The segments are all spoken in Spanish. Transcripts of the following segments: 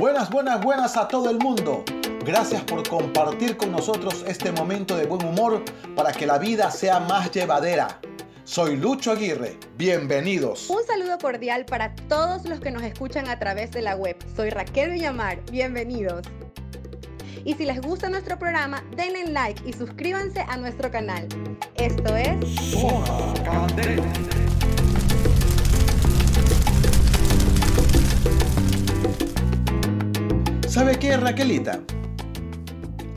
Buenas, buenas, buenas a todo el mundo. Gracias por compartir con nosotros este momento de buen humor para que la vida sea más llevadera. Soy Lucho Aguirre. Bienvenidos. Un saludo cordial para todos los que nos escuchan a través de la web. Soy Raquel Villamar. Bienvenidos. Y si les gusta nuestro programa, denle like y suscríbanse a nuestro canal. Esto es ¿Sabe qué, Raquelita?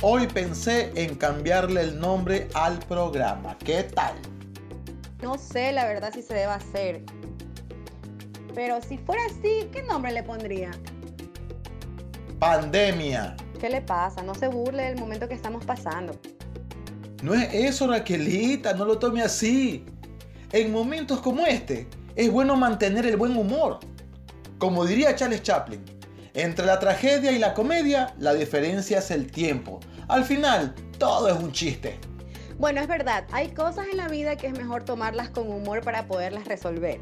Hoy pensé en cambiarle el nombre al programa. ¿Qué tal? No sé la verdad si se debe hacer. Pero si fuera así, ¿qué nombre le pondría? Pandemia. ¿Qué le pasa? No se burle del momento que estamos pasando. No es eso, Raquelita, no lo tome así. En momentos como este, es bueno mantener el buen humor. Como diría Charles Chaplin, entre la tragedia y la comedia, la diferencia es el tiempo. Al final, todo es un chiste. Bueno, es verdad, hay cosas en la vida que es mejor tomarlas con humor para poderlas resolver.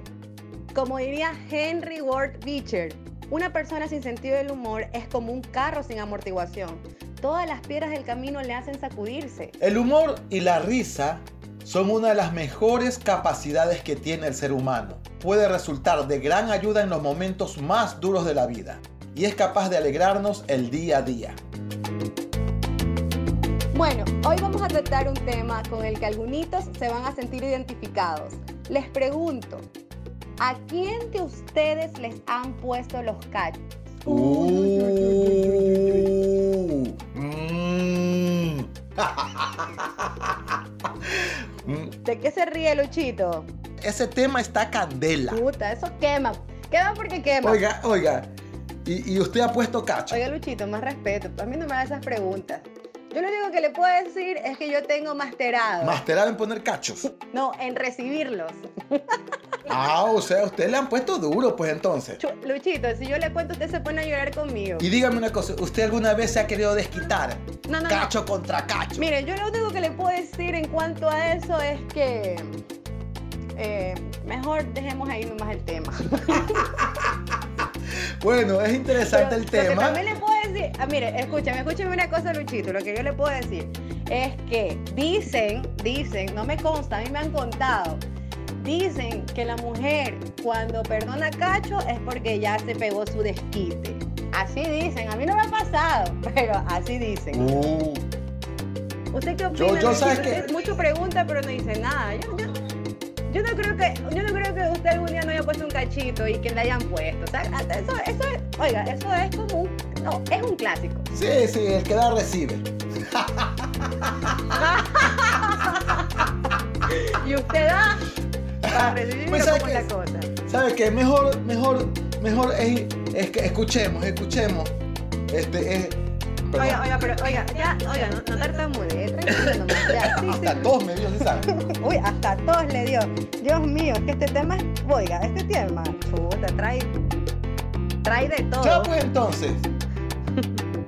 Como diría Henry Ward Beecher, una persona sin sentido del humor es como un carro sin amortiguación. Todas las piedras del camino le hacen sacudirse. El humor y la risa son una de las mejores capacidades que tiene el ser humano. Puede resultar de gran ayuda en los momentos más duros de la vida y es capaz de alegrarnos el día a día. Bueno, hoy vamos a tratar un tema con el que algunos se van a sentir identificados. Les pregunto, ¿a quién de ustedes les han puesto los cachos? Uh, mm. ¿De qué se ríe Luchito? Ese tema está candela. Puta, eso quema. Quema porque quema. Oiga, oiga. Y, y usted ha puesto cacho. Oiga, Luchito, más respeto. A mí no me hagas esas preguntas. Yo lo único que le puedo decir es que yo tengo masterado. Masterado en poner cachos. No, en recibirlos. Ah, o sea, usted le han puesto duro, pues entonces. Luchito, si yo le cuento, usted se pone a llorar conmigo. Y dígame una cosa, ¿usted alguna vez se ha querido desquitar? No, no, no. Cacho contra cacho. Mire, yo lo único que le puedo decir en cuanto a eso es que eh, mejor dejemos ahí nomás el tema. Bueno, es interesante Pero el Lo que tema. también le puedo decir, ah, mire, escúchame, escúchame una cosa, Luchito. Lo que yo le puedo decir es que dicen, dicen, no me consta, a mí me han contado, dicen que la mujer cuando perdona a Cacho es porque ya se pegó su desquite. Así dicen, a mí no me ha pasado, pero así dicen. Uh, ¿Usted qué opina? Yo- yo sabes que- mucho pregunta, pero no dice nada. Yo, yo- yo no creo que, yo no creo que usted algún día no haya puesto un cachito y que le hayan puesto. O sea, eso, eso es, oiga, eso es como un, no, es un clásico. sí, sí, el que da recibe. Y usted da para recibir Pues, cómo ¿sabe es la cosa. ¿Sabe qué? Mejor, mejor, mejor es, es que escuchemos, escuchemos. Este es. Perdón, Oiga, oiga, pero oiga, ya, oiga, no, no tartamudee, tranquilo nomás. Ya, sí, hasta sí. todos me dio, ¿sí sabe? Uy, hasta todos le dio. Dios mío, es que este tema es, oiga, este tema, chuta, trae, trae de todo. Ya pues entonces.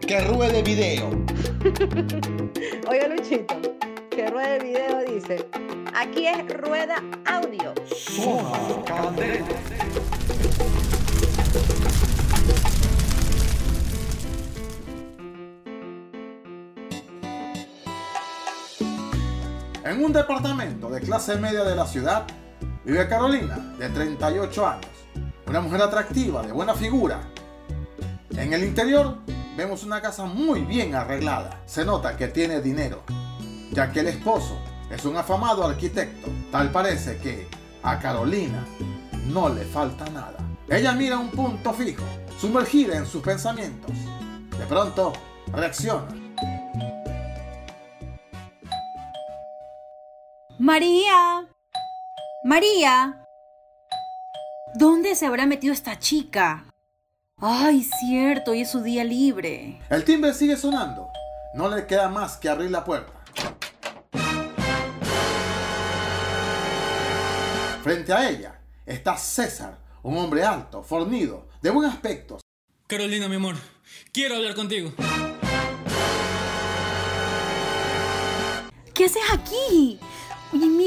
Que ruede video. Oiga, Luchito, que rueda el video dice, aquí es rueda audio. En un departamento de clase media de la ciudad vive Carolina, de 38 años, una mujer atractiva, de buena figura. En el interior vemos una casa muy bien arreglada. Se nota que tiene dinero, ya que el esposo es un afamado arquitecto. Tal parece que a Carolina no le falta nada. Ella mira un punto fijo, sumergida en sus pensamientos. De pronto, reacciona. María. María. ¿Dónde se habrá metido esta chica? Ay, cierto, hoy es su día libre. El timbre sigue sonando. No le queda más que abrir la puerta. Frente a ella está César, un hombre alto, fornido, de buen aspecto. Carolina, mi amor, quiero hablar contigo. ¿Qué haces aquí?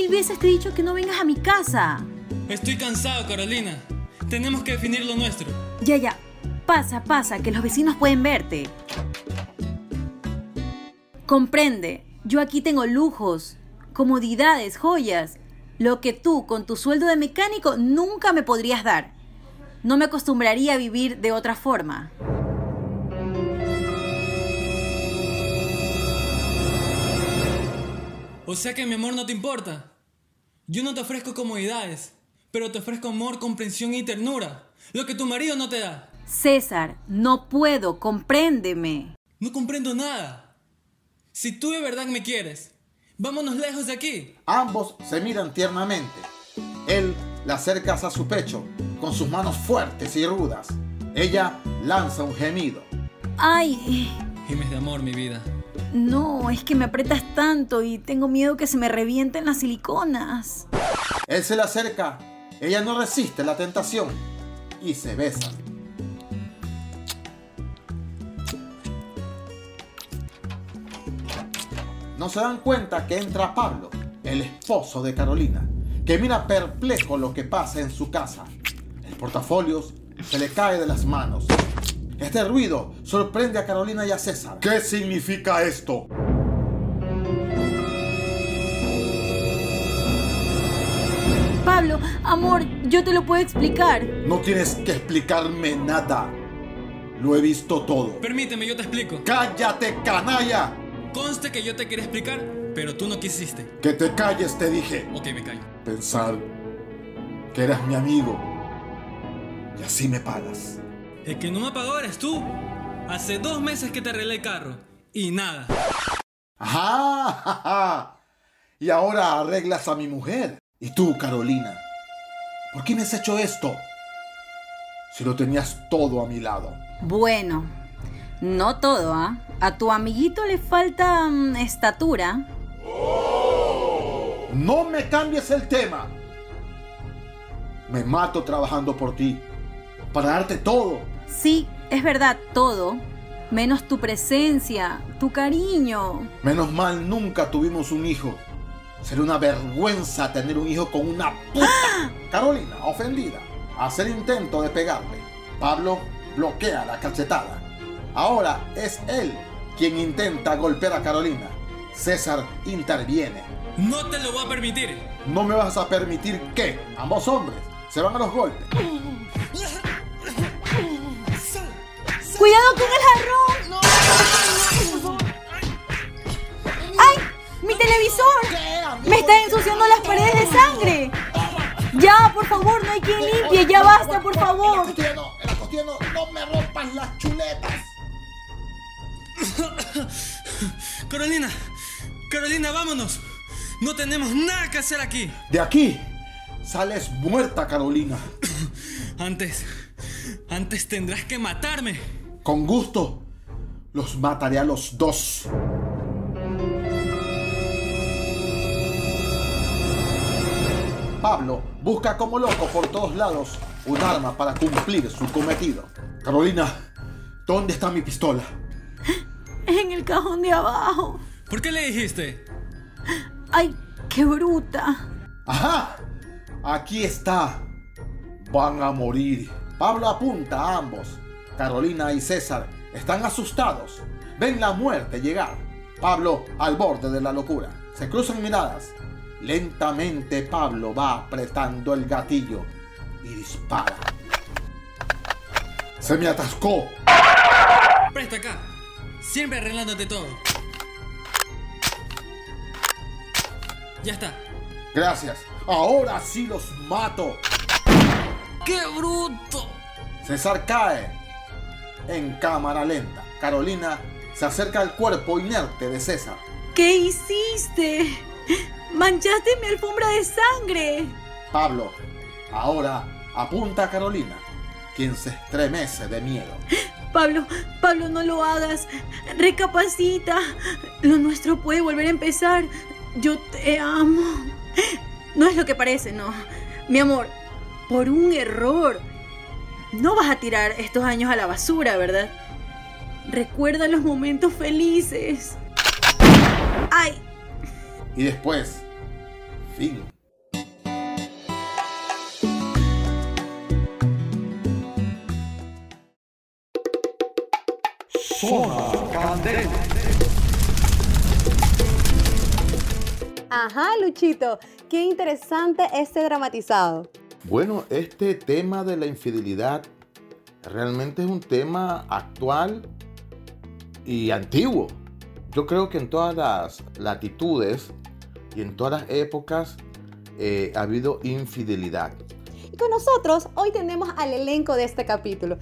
Mil veces te he dicho que no vengas a mi casa. Estoy cansado, Carolina. Tenemos que definir lo nuestro. Ya, ya. Pasa, pasa, que los vecinos pueden verte. Comprende, yo aquí tengo lujos, comodidades, joyas, lo que tú con tu sueldo de mecánico nunca me podrías dar. No me acostumbraría a vivir de otra forma. O sea que mi amor no te importa. Yo no te ofrezco comodidades, pero te ofrezco amor, comprensión y ternura. Lo que tu marido no te da. César, no puedo, compréndeme. No comprendo nada. Si tú de verdad me quieres, vámonos lejos de aquí. Ambos se miran tiernamente. Él la acerca a su pecho con sus manos fuertes y rudas. Ella lanza un gemido. Ay, Gimes de amor, mi vida. No, es que me apretas tanto y tengo miedo que se me revienten las siliconas. Él se le acerca. Ella no resiste la tentación y se besan. No se dan cuenta que entra Pablo, el esposo de Carolina, que mira perplejo lo que pasa en su casa. El portafolios se le cae de las manos. Este ruido sorprende a Carolina y a César. ¿Qué significa esto? Pablo, amor, yo te lo puedo explicar. No tienes que explicarme nada. Lo he visto todo. Permíteme, yo te explico. ¡Cállate, canalla! Conste que yo te quería explicar, pero tú no quisiste. Que te calles, te dije. Ok, me callo. Pensar que eras mi amigo. Y así me pagas. El que no me pagó eres tú. Hace dos meses que te arreglé el carro. Y nada. ¡Ajá! ja, ja! Y ahora arreglas a mi mujer. ¿Y tú, Carolina? ¿Por qué me has hecho esto? Si lo tenías todo a mi lado. Bueno, no todo, ¿ah? A tu amiguito le falta mm, estatura. No me cambies el tema. Me mato trabajando por ti. Para darte todo. Sí, es verdad, todo. Menos tu presencia, tu cariño. Menos mal nunca tuvimos un hijo. Sería una vergüenza tener un hijo con una puta. Carolina, ofendida, hace el intento de pegarle. Pablo bloquea la cachetada. Ahora es él quien intenta golpear a Carolina. César interviene. No te lo voy a permitir. No me vas a permitir que ambos hombres se van a los golpes. ¡Cuidado con el jarrón! ¡Ay! ¡Mi televisor! ¡Me está ensuciando las paredes de sangre! Ya, por favor, no hay quien limpie. Ya basta, por favor. no me rompas las chuletas. Carolina, Carolina, vámonos. No tenemos nada que hacer aquí. De aquí sales muerta, Carolina. Antes, antes tendrás que matarme. Con gusto, los mataré a los dos. Pablo busca como loco por todos lados un arma para cumplir su cometido. Carolina, ¿dónde está mi pistola? En el cajón de abajo. ¿Por qué le dijiste? ¡Ay, qué bruta! ¡Ajá! Aquí está. Van a morir. Pablo apunta a ambos. Carolina y César están asustados. Ven la muerte llegar. Pablo al borde de la locura. Se cruzan miradas. Lentamente Pablo va apretando el gatillo y dispara. Se me atascó. Presta acá. Siempre arreglándote todo. Ya está. Gracias. Ahora sí los mato. ¡Qué bruto! César cae en cámara lenta. Carolina se acerca al cuerpo inerte de César. ¿Qué hiciste? ¡Manchaste mi alfombra de sangre! Pablo ahora apunta a Carolina, quien se estremece de miedo. Pablo, Pablo, no lo hagas. Recapacita. Lo nuestro puede volver a empezar. Yo te amo. No es lo que parece, no. Mi amor, por un error. No vas a tirar estos años a la basura, ¿verdad? Recuerda los momentos felices. ¡Ay! Y después, fin. Zona. Ajá, Luchito, qué interesante este dramatizado. Bueno, este tema de la infidelidad realmente es un tema actual y antiguo. Yo creo que en todas las latitudes y en todas las épocas eh, ha habido infidelidad. Y con nosotros hoy tenemos al elenco de este capítulo.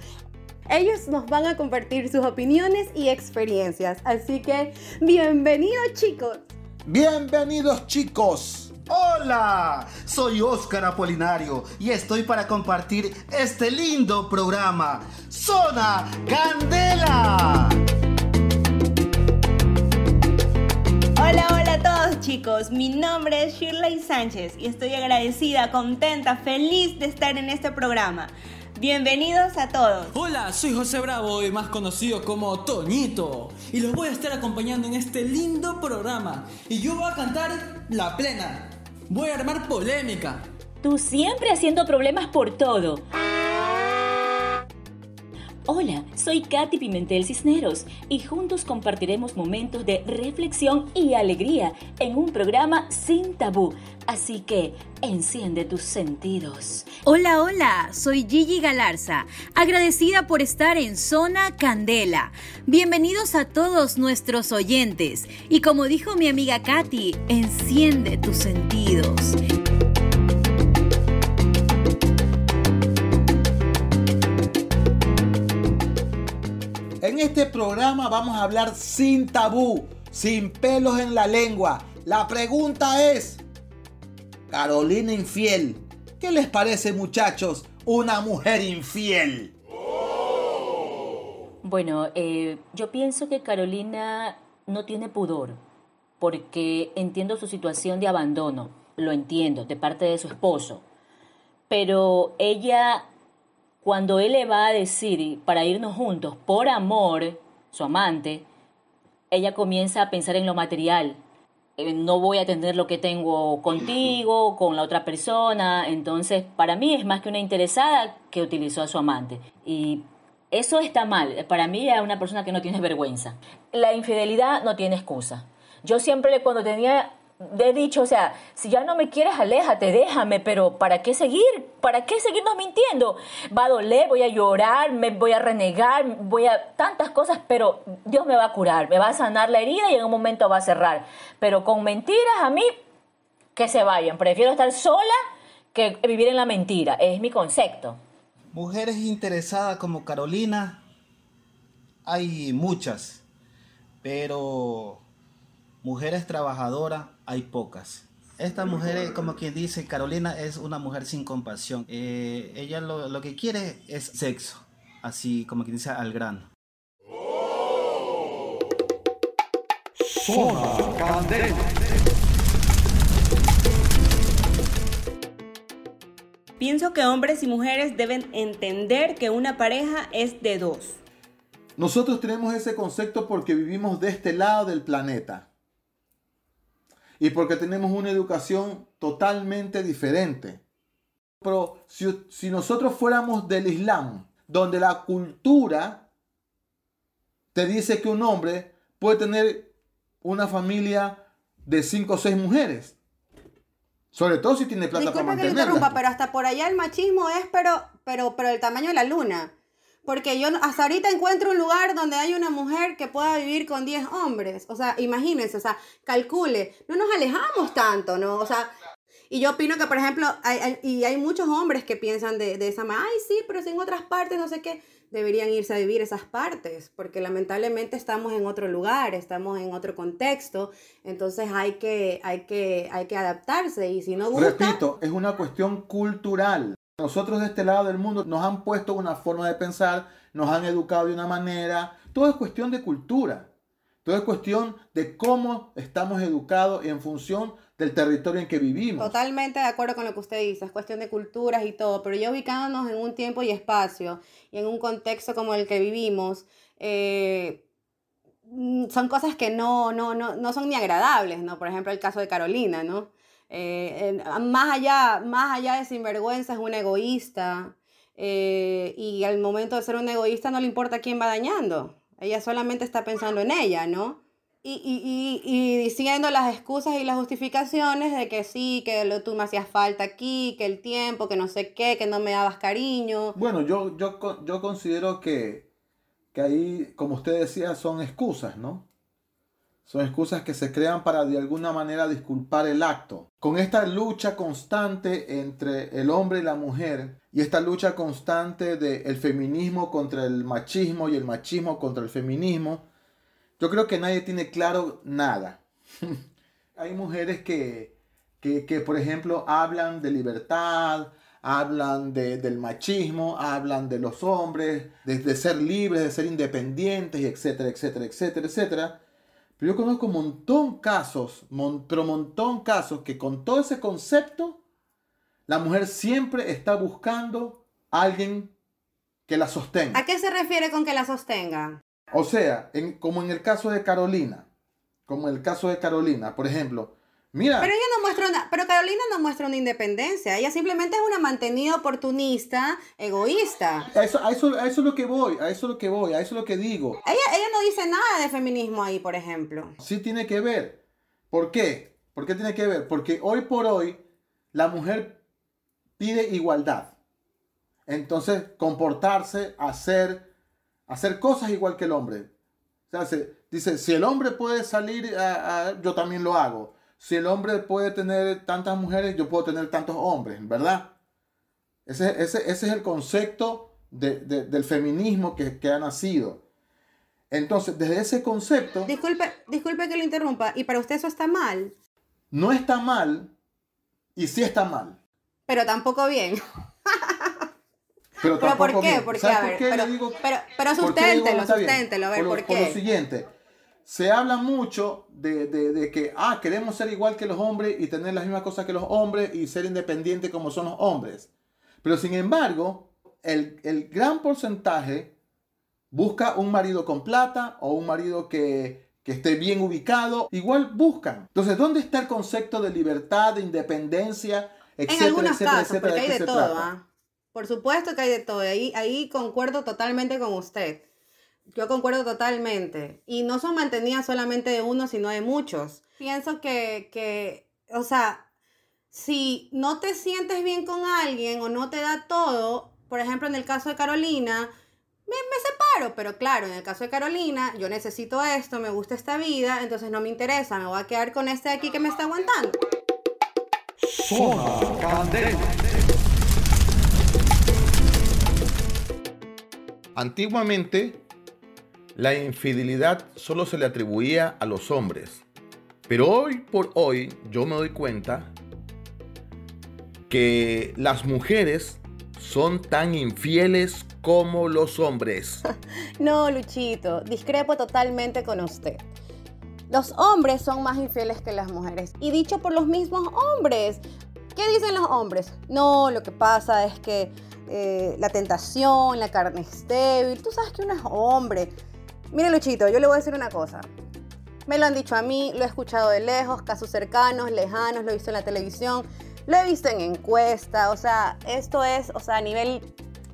Ellos nos van a compartir sus opiniones y experiencias. Así que, bienvenidos chicos. Bienvenidos chicos. Hola, soy Óscar Apolinario y estoy para compartir este lindo programa, Zona Candela. Hola, hola a todos chicos, mi nombre es Shirley Sánchez y estoy agradecida, contenta, feliz de estar en este programa. Bienvenidos a todos. Hola, soy José Bravo y más conocido como Toñito. Y los voy a estar acompañando en este lindo programa. Y yo voy a cantar la plena. Voy a armar polémica. Tú siempre haciendo problemas por todo. Hola, soy Katy Pimentel Cisneros y juntos compartiremos momentos de reflexión y alegría en un programa sin tabú. Así que enciende tus sentidos. Hola, hola, soy Gigi Galarza, agradecida por estar en Zona Candela. Bienvenidos a todos nuestros oyentes y como dijo mi amiga Katy, enciende tus sentidos. Este programa vamos a hablar sin tabú, sin pelos en la lengua. La pregunta es, Carolina infiel, ¿qué les parece muchachos una mujer infiel? Bueno, eh, yo pienso que Carolina no tiene pudor, porque entiendo su situación de abandono, lo entiendo, de parte de su esposo. Pero ella, cuando él le va a decir para irnos juntos, por amor, su amante, ella comienza a pensar en lo material. Eh, no voy a tener lo que tengo contigo, con la otra persona. Entonces, para mí es más que una interesada que utilizó a su amante. Y eso está mal. Para mí es una persona que no tiene vergüenza. La infidelidad no tiene excusa. Yo siempre cuando tenía he dicho, o sea, si ya no me quieres, aléjate, déjame, pero ¿para qué seguir? ¿Para qué seguirnos mintiendo? Va a doler, voy a llorar, me voy a renegar, voy a tantas cosas, pero Dios me va a curar, me va a sanar la herida y en un momento va a cerrar. Pero con mentiras a mí, que se vayan. Prefiero estar sola que vivir en la mentira. Es mi concepto. Mujeres interesadas como Carolina, hay muchas, pero mujeres trabajadoras hay pocas. Esta mujer, como quien dice, Carolina es una mujer sin compasión. Eh, ella lo, lo que quiere es sexo, así como quien dice al grano. Zona Candela. Pienso que hombres y mujeres deben entender que una pareja es de dos. Nosotros tenemos ese concepto porque vivimos de este lado del planeta. Y porque tenemos una educación totalmente diferente. Pero si, si nosotros fuéramos del Islam, donde la cultura te dice que un hombre puede tener una familia de cinco o seis mujeres. Sobre todo si tiene plata para Disculpe que mantenerla. interrumpa, pero hasta por allá el machismo es, pero, pero, pero el tamaño de la luna. Porque yo hasta ahorita encuentro un lugar donde hay una mujer que pueda vivir con 10 hombres. O sea, imagínense, o sea, calcule. No nos alejamos tanto, ¿no? O sea, y yo opino que, por ejemplo, hay, hay- y hay muchos hombres que piensan de, de esa manera, ay, sí, pero si en otras partes, no sé qué, deberían irse a vivir esas partes, porque lamentablemente estamos en otro lugar, estamos en otro contexto, entonces hay que, hay que, hay que adaptarse y si no gusta... Repito, es una cuestión cultural. Nosotros de este lado del mundo nos han puesto una forma de pensar, nos han educado de una manera. Todo es cuestión de cultura. Todo es cuestión de cómo estamos educados en función del territorio en que vivimos. Totalmente de acuerdo con lo que usted dice, es cuestión de culturas y todo, pero ya ubicándonos en un tiempo y espacio y en un contexto como el que vivimos, eh, mm, son cosas que no, no, no, no son ni agradables, ¿no? Por ejemplo, el caso de Carolina, ¿no? Eh, en- más, allá, más allá de sinvergüenza es una egoísta eh, y al momento de ser un egoísta no le importa quién va dañando. Ella solamente está pensando en ella, ¿no? Y, y, y, y diciendo las excusas y las justificaciones de que sí, que lo, tú me hacías falta aquí, que el tiempo, que no sé qué, que no me dabas cariño. Bueno, yo, yo, yo considero que, que ahí, como usted decía, son excusas, ¿no? Son excusas que se crean para de alguna manera disculpar el acto. Con esta lucha constante entre el hombre y la mujer y esta lucha constante del feminismo contra el machismo y el machismo contra el feminismo, yo creo que nadie tiene claro nada. Hay mujeres que, que, que, por ejemplo, hablan de libertad, hablan de- del machismo, hablan de los hombres, de, de ser libres, de ser independientes, etcétera, etcétera, etcétera, etcétera. Pero yo conozco un montón casos, mon- pero montón casos que con todo ese concepto, la mujer siempre está buscando a alguien que la sostenga. ¿A qué se refiere con que la sostenga? O sea, en- como en el caso de Carolina, como en el caso de Carolina, por ejemplo, mira, Pero ella no muestra una, pero Carolina no muestra una independencia. Ella simplemente es una mantenida oportunista, egoísta. a eso, a, eso, a eso es lo que voy, a eso es lo que voy, a eso es lo que digo. Ella, ella no dice nada de feminismo ahí, por ejemplo. Sí tiene que ver. ¿Por qué? ¿Por qué tiene que ver? Porque hoy por hoy la mujer pide igualdad. Entonces, comportarse, hacer, hacer cosas igual que el hombre. O sea, se- dice, si el hombre puede salir, a- a- yo también lo hago. Si el hombre puede tener tantas mujeres, yo puedo tener tantos hombres, ¿verdad? Ese, ese- ese es el concepto de- de- del feminismo que, que ha nacido. Entonces, desde ese concepto, Disculpe, disculpe que lo interrumpa. ¿Y para usted eso está mal? no está mal y sí está mal. Pero tampoco bien. Pero, ¿Pero por tampoco qué? bien. ¿Por qué? ¿Sabes A por qué pero- digo? pero- pero por susténtelo, susténtelo, a ver, lo- ¿por lo qué? siguiente, se habla mucho de, de- de que, ah, queremos ser igual que los hombres y tener las mismas cosas que los hombres y ser independientes como son los hombres. Pero sin embargo, el, el gran porcentaje busca un marido con plata o un marido que, que esté bien ubicado. Igual buscan. Entonces, ¿dónde está el concepto de libertad, de independencia, etcétera, en algunos etcétera, casos, etcétera, porque hay de todo? ¿ah? Por supuesto que hay de todo. Ahí, ahí concuerdo totalmente con usted. Yo concuerdo totalmente. Y no son mantenidas solamente de uno, sino de muchos. Pienso que, que, o sea, si no te sientes bien con alguien o no te da todo, por ejemplo, en el caso de Carolina, me, me separo. Pero claro, en el caso de Carolina, yo necesito esto, me gusta esta vida, entonces no me interesa, me voy a quedar con este de aquí que me está aguantando. Antiguamente, la infidelidad solo se le atribuía a los hombres. Pero hoy por hoy yo me doy cuenta que las mujeres son tan infieles como los hombres. No, Luchito, discrepo totalmente con usted. Los hombres son más infieles que las mujeres. Y dicho por los mismos hombres. ¿Qué dicen los hombres? No, lo que pasa es que eh, la tentación, la carne es débil. Tú sabes que uno es hombre. Mire, Luchito, yo le voy a decir una cosa. Me lo han dicho a mí, lo he escuchado de lejos, casos cercanos, lejanos, lo he visto en la televisión, lo he visto en encuesta, o sea, esto es, o sea, a nivel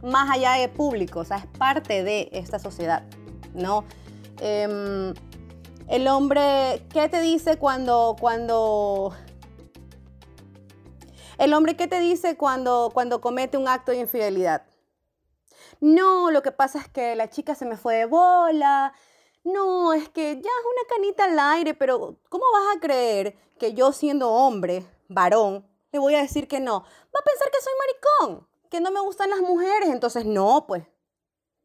más allá de público, o sea, es parte de esta sociedad, ¿no? Em, el hombre, ¿qué te dice cuando, cuando... El hombre, ¿qué te dice cuando, cuando comete un acto de infidelidad? No, lo que pasa es que la chica se me fue de bola. No, es que ya es una canita al aire, pero ¿cómo vas a creer que yo siendo hombre, varón, le voy a decir que no? Va a pensar que soy maricón, que no me gustan las mujeres, entonces no, pues.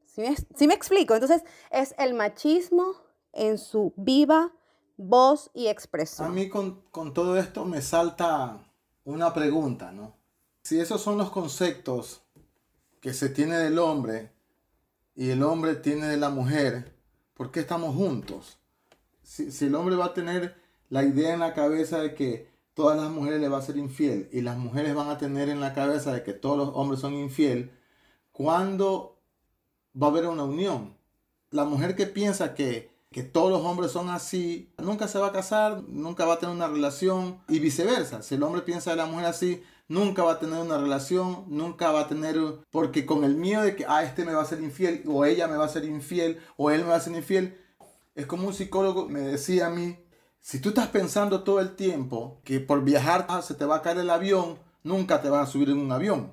¿Sí me, explico? Entonces es el machismo en su viva voz y A expresión. mí con, con todo esto me salta una pregunta, ¿no? Si esos son los conceptos que se tiene del hombre y el hombre tiene de la mujer, ¿por qué estamos juntos? Si, el hombre va a tener la idea en la cabeza de que todas las mujeres le va a ser infiel y las mujeres van a tener en la cabeza de que todos los hombres son infiel, ¿cuándo va a haber una unión? La mujer que piensa que, que todos los hombres son así, nunca se va a casar, nunca va a tener una relación y viceversa. Si el hombre piensa de la mujer así, nunca va a tener una relación, nunca va a tener, porque con el miedo de que, ah, este me va a ser infiel, o ella me va a ser infiel, o él me va a ser infiel, es como un psicólogo me decía a mí, si tú estás pensando todo el tiempo que por viajar ah, se te va a caer el avión, nunca te vas a subir en un avión.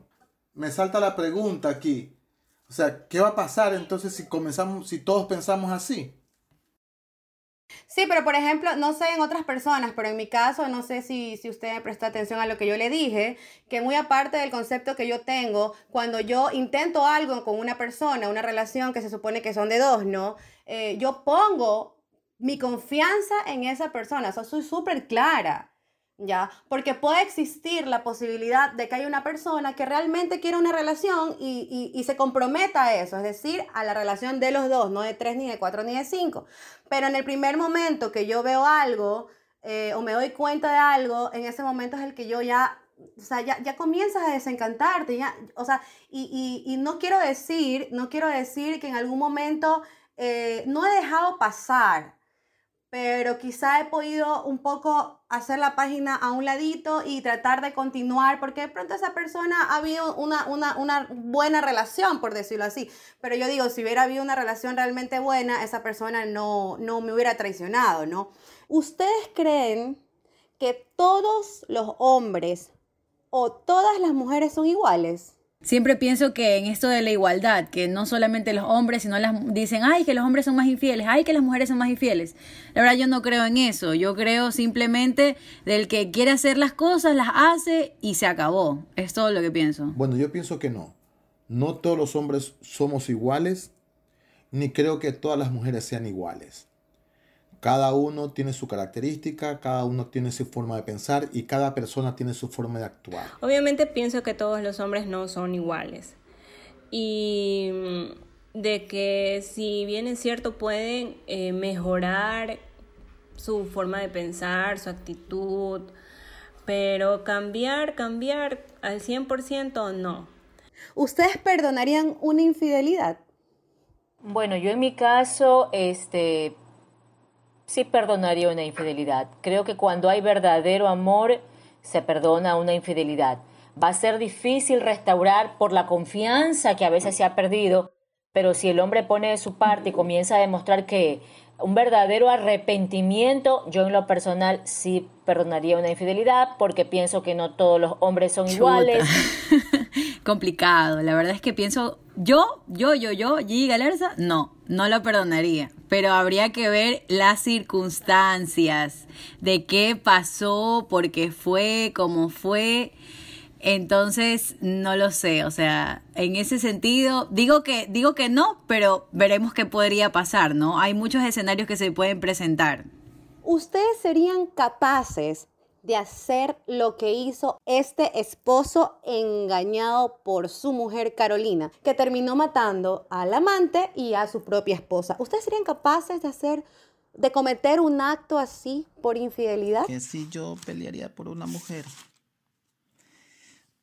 Me salta la pregunta aquí. O sea, ¿qué va a pasar entonces si comenzamos, si todos pensamos así? Sí, pero por ejemplo, no sé en otras personas, pero en mi caso, no sé si, si usted presta atención a lo que yo le dije, que muy aparte del concepto que yo tengo, cuando yo intento algo con una persona, una relación que se supone que son de dos, ¿no? Eh, yo pongo mi confianza en esa persona, o sea, soy súper clara. ¿Ya? Porque puede existir la posibilidad de que haya una persona que realmente quiera una relación y, se comprometa a eso, es decir, a la relación de los dos, no de tres, ni de cuatro, ni de cinco. Pero en el primer momento que yo veo algo eh, o me doy cuenta de algo, en ese momento es el que yo ya... O sea, ya, ya comienzas a desencantarte, ya, o sea, y, no quiero decir, no quiero decir que en algún momento eh, no he dejado pasar, pero quizá he podido un poco hacer la página a un ladito y tratar de continuar, porque de pronto esa persona ha habido una, una, buena relación, por decirlo así. Pero yo digo, si hubiera habido una relación realmente buena, esa persona no, no me hubiera traicionado, ¿no? ¿Ustedes creen que todos los hombres o todas las mujeres son iguales? Siempre pienso que en esto de la igualdad, que no solamente los hombres, sino las dicen, ay, que los hombres son más infieles, ay, que las mujeres son más infieles. La verdad yo no creo en eso, yo creo simplemente del que quiere hacer las cosas, las hace y se acabó. Es todo lo que pienso. Bueno, yo pienso que no. No todos los hombres somos iguales, ni creo que todas las mujeres sean iguales. Cada uno tiene su característica, cada uno tiene su forma de pensar y cada persona tiene su forma de actuar. Obviamente pienso que todos los hombres no son iguales. Y mm, de que si bien es cierto pueden eh, mejorar su forma de pensar, su actitud, pero cambiar, cambiar al 100% no. ¿Ustedes perdonarían una infidelidad? Bueno, yo en mi caso, este, sí perdonaría una infidelidad. Creo que cuando hay verdadero amor, se perdona una infidelidad. Va a ser difícil restaurar por la confianza que a veces se ha perdido, pero si el hombre pone de su parte y comienza a demostrar que un verdadero arrepentimiento, yo en lo personal sí perdonaría una infidelidad porque pienso que no todos los hombres son iguales. Complicado, la verdad es que pienso, yo, yo, yo, yo, Gigi Galerza, no, no lo perdonaría, pero habría que ver las circunstancias de qué pasó, por qué fue, cómo fue. Entonces, no lo sé, o sea, en ese sentido, digo que, digo que no, pero veremos qué podría pasar, ¿no? Hay muchos escenarios que se pueden presentar. ¿Ustedes serían capaces de hacer lo que hizo este esposo engañado por su mujer Carolina, que terminó matando al amante y a su propia esposa? ¿Ustedes serían capaces de hacer de cometer un acto así por infidelidad? Que si yo pelearía por una mujer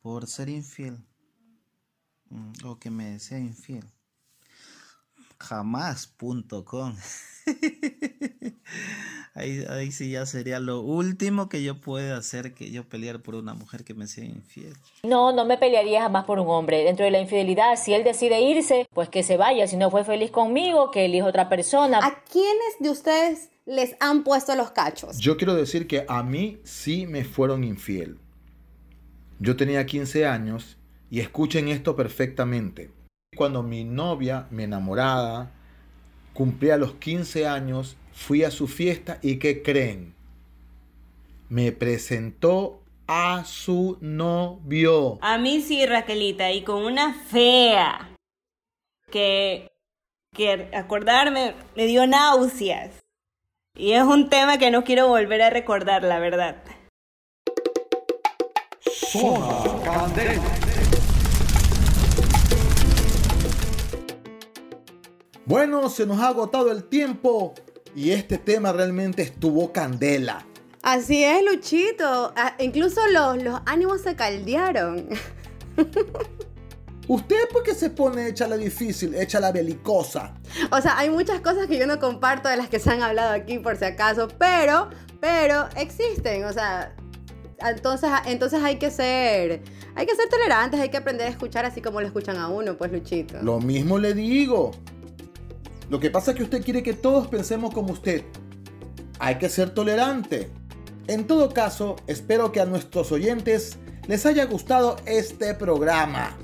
por ser infiel mm, o que me sea infiel. Jamás.com. ahí, ahí sí ya sería lo último que yo pueda hacer que yo pelear por una mujer que me sea infiel. No, no me pelearía jamás por un hombre. Dentro de la infidelidad, si él decide irse, pues que se vaya. Si no fue feliz conmigo, que elija otra persona. ¿A quiénes de ustedes les han puesto los cachos? Yo quiero decir que a mí sí me fueron infiel. Yo tenía 15 años y escuchen esto perfectamente. Cuando mi novia, mi enamorada, cumplía los 15 años, fui a su fiesta y ¿qué creen? Me presentó a su novio. A mí sí, Raquelita, y con una fea que, que acordarme me dio náuseas. Y es un tema que no quiero volver a recordar, la verdad. Bueno, se nos ha agotado el tiempo y este tema realmente estuvo candela. Así es, Luchito. Ah, incluso los, los ánimos se caldearon. ¿Usted por qué se pone hecha la difícil, hecha la belicosa? O sea, hay muchas cosas que yo no comparto de las que se han hablado aquí por si acaso, pero, pero existen. O sea, Entonces, entonces hay que ser, hay que ser tolerantes, hay que aprender a escuchar así como lo escuchan a uno, pues Luchito. Lo mismo le digo. Lo que pasa es que usted quiere que todos pensemos como usted. Hay que ser tolerante. En todo caso, espero que a nuestros oyentes les haya gustado este programa.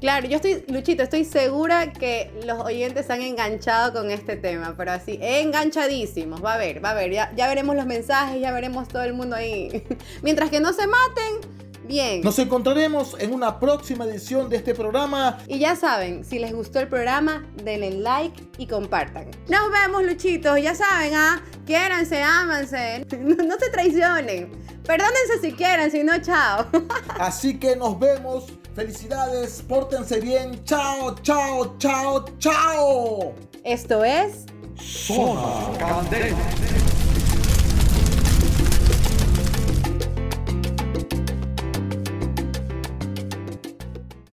Claro, yo estoy, Luchito, estoy segura que los oyentes han enganchado con este tema, pero así, enganchadísimos. Va a ver, va a ver, ya, ya veremos los mensajes, ya veremos todo el mundo ahí. Mientras que no se maten, Bien. Nos encontraremos en una próxima edición de este programa. Y ya saben, si les gustó el programa, denle like y compartan. Nos vemos, Luchitos. Ya saben, ¿ah? Quiéranse, ámanse. No, no se traicionen. Perdónense si quieren, si no, chao. Así que nos vemos. Felicidades, pórtense bien. Chao, chao, chao, chao. Esto es Zona Candente.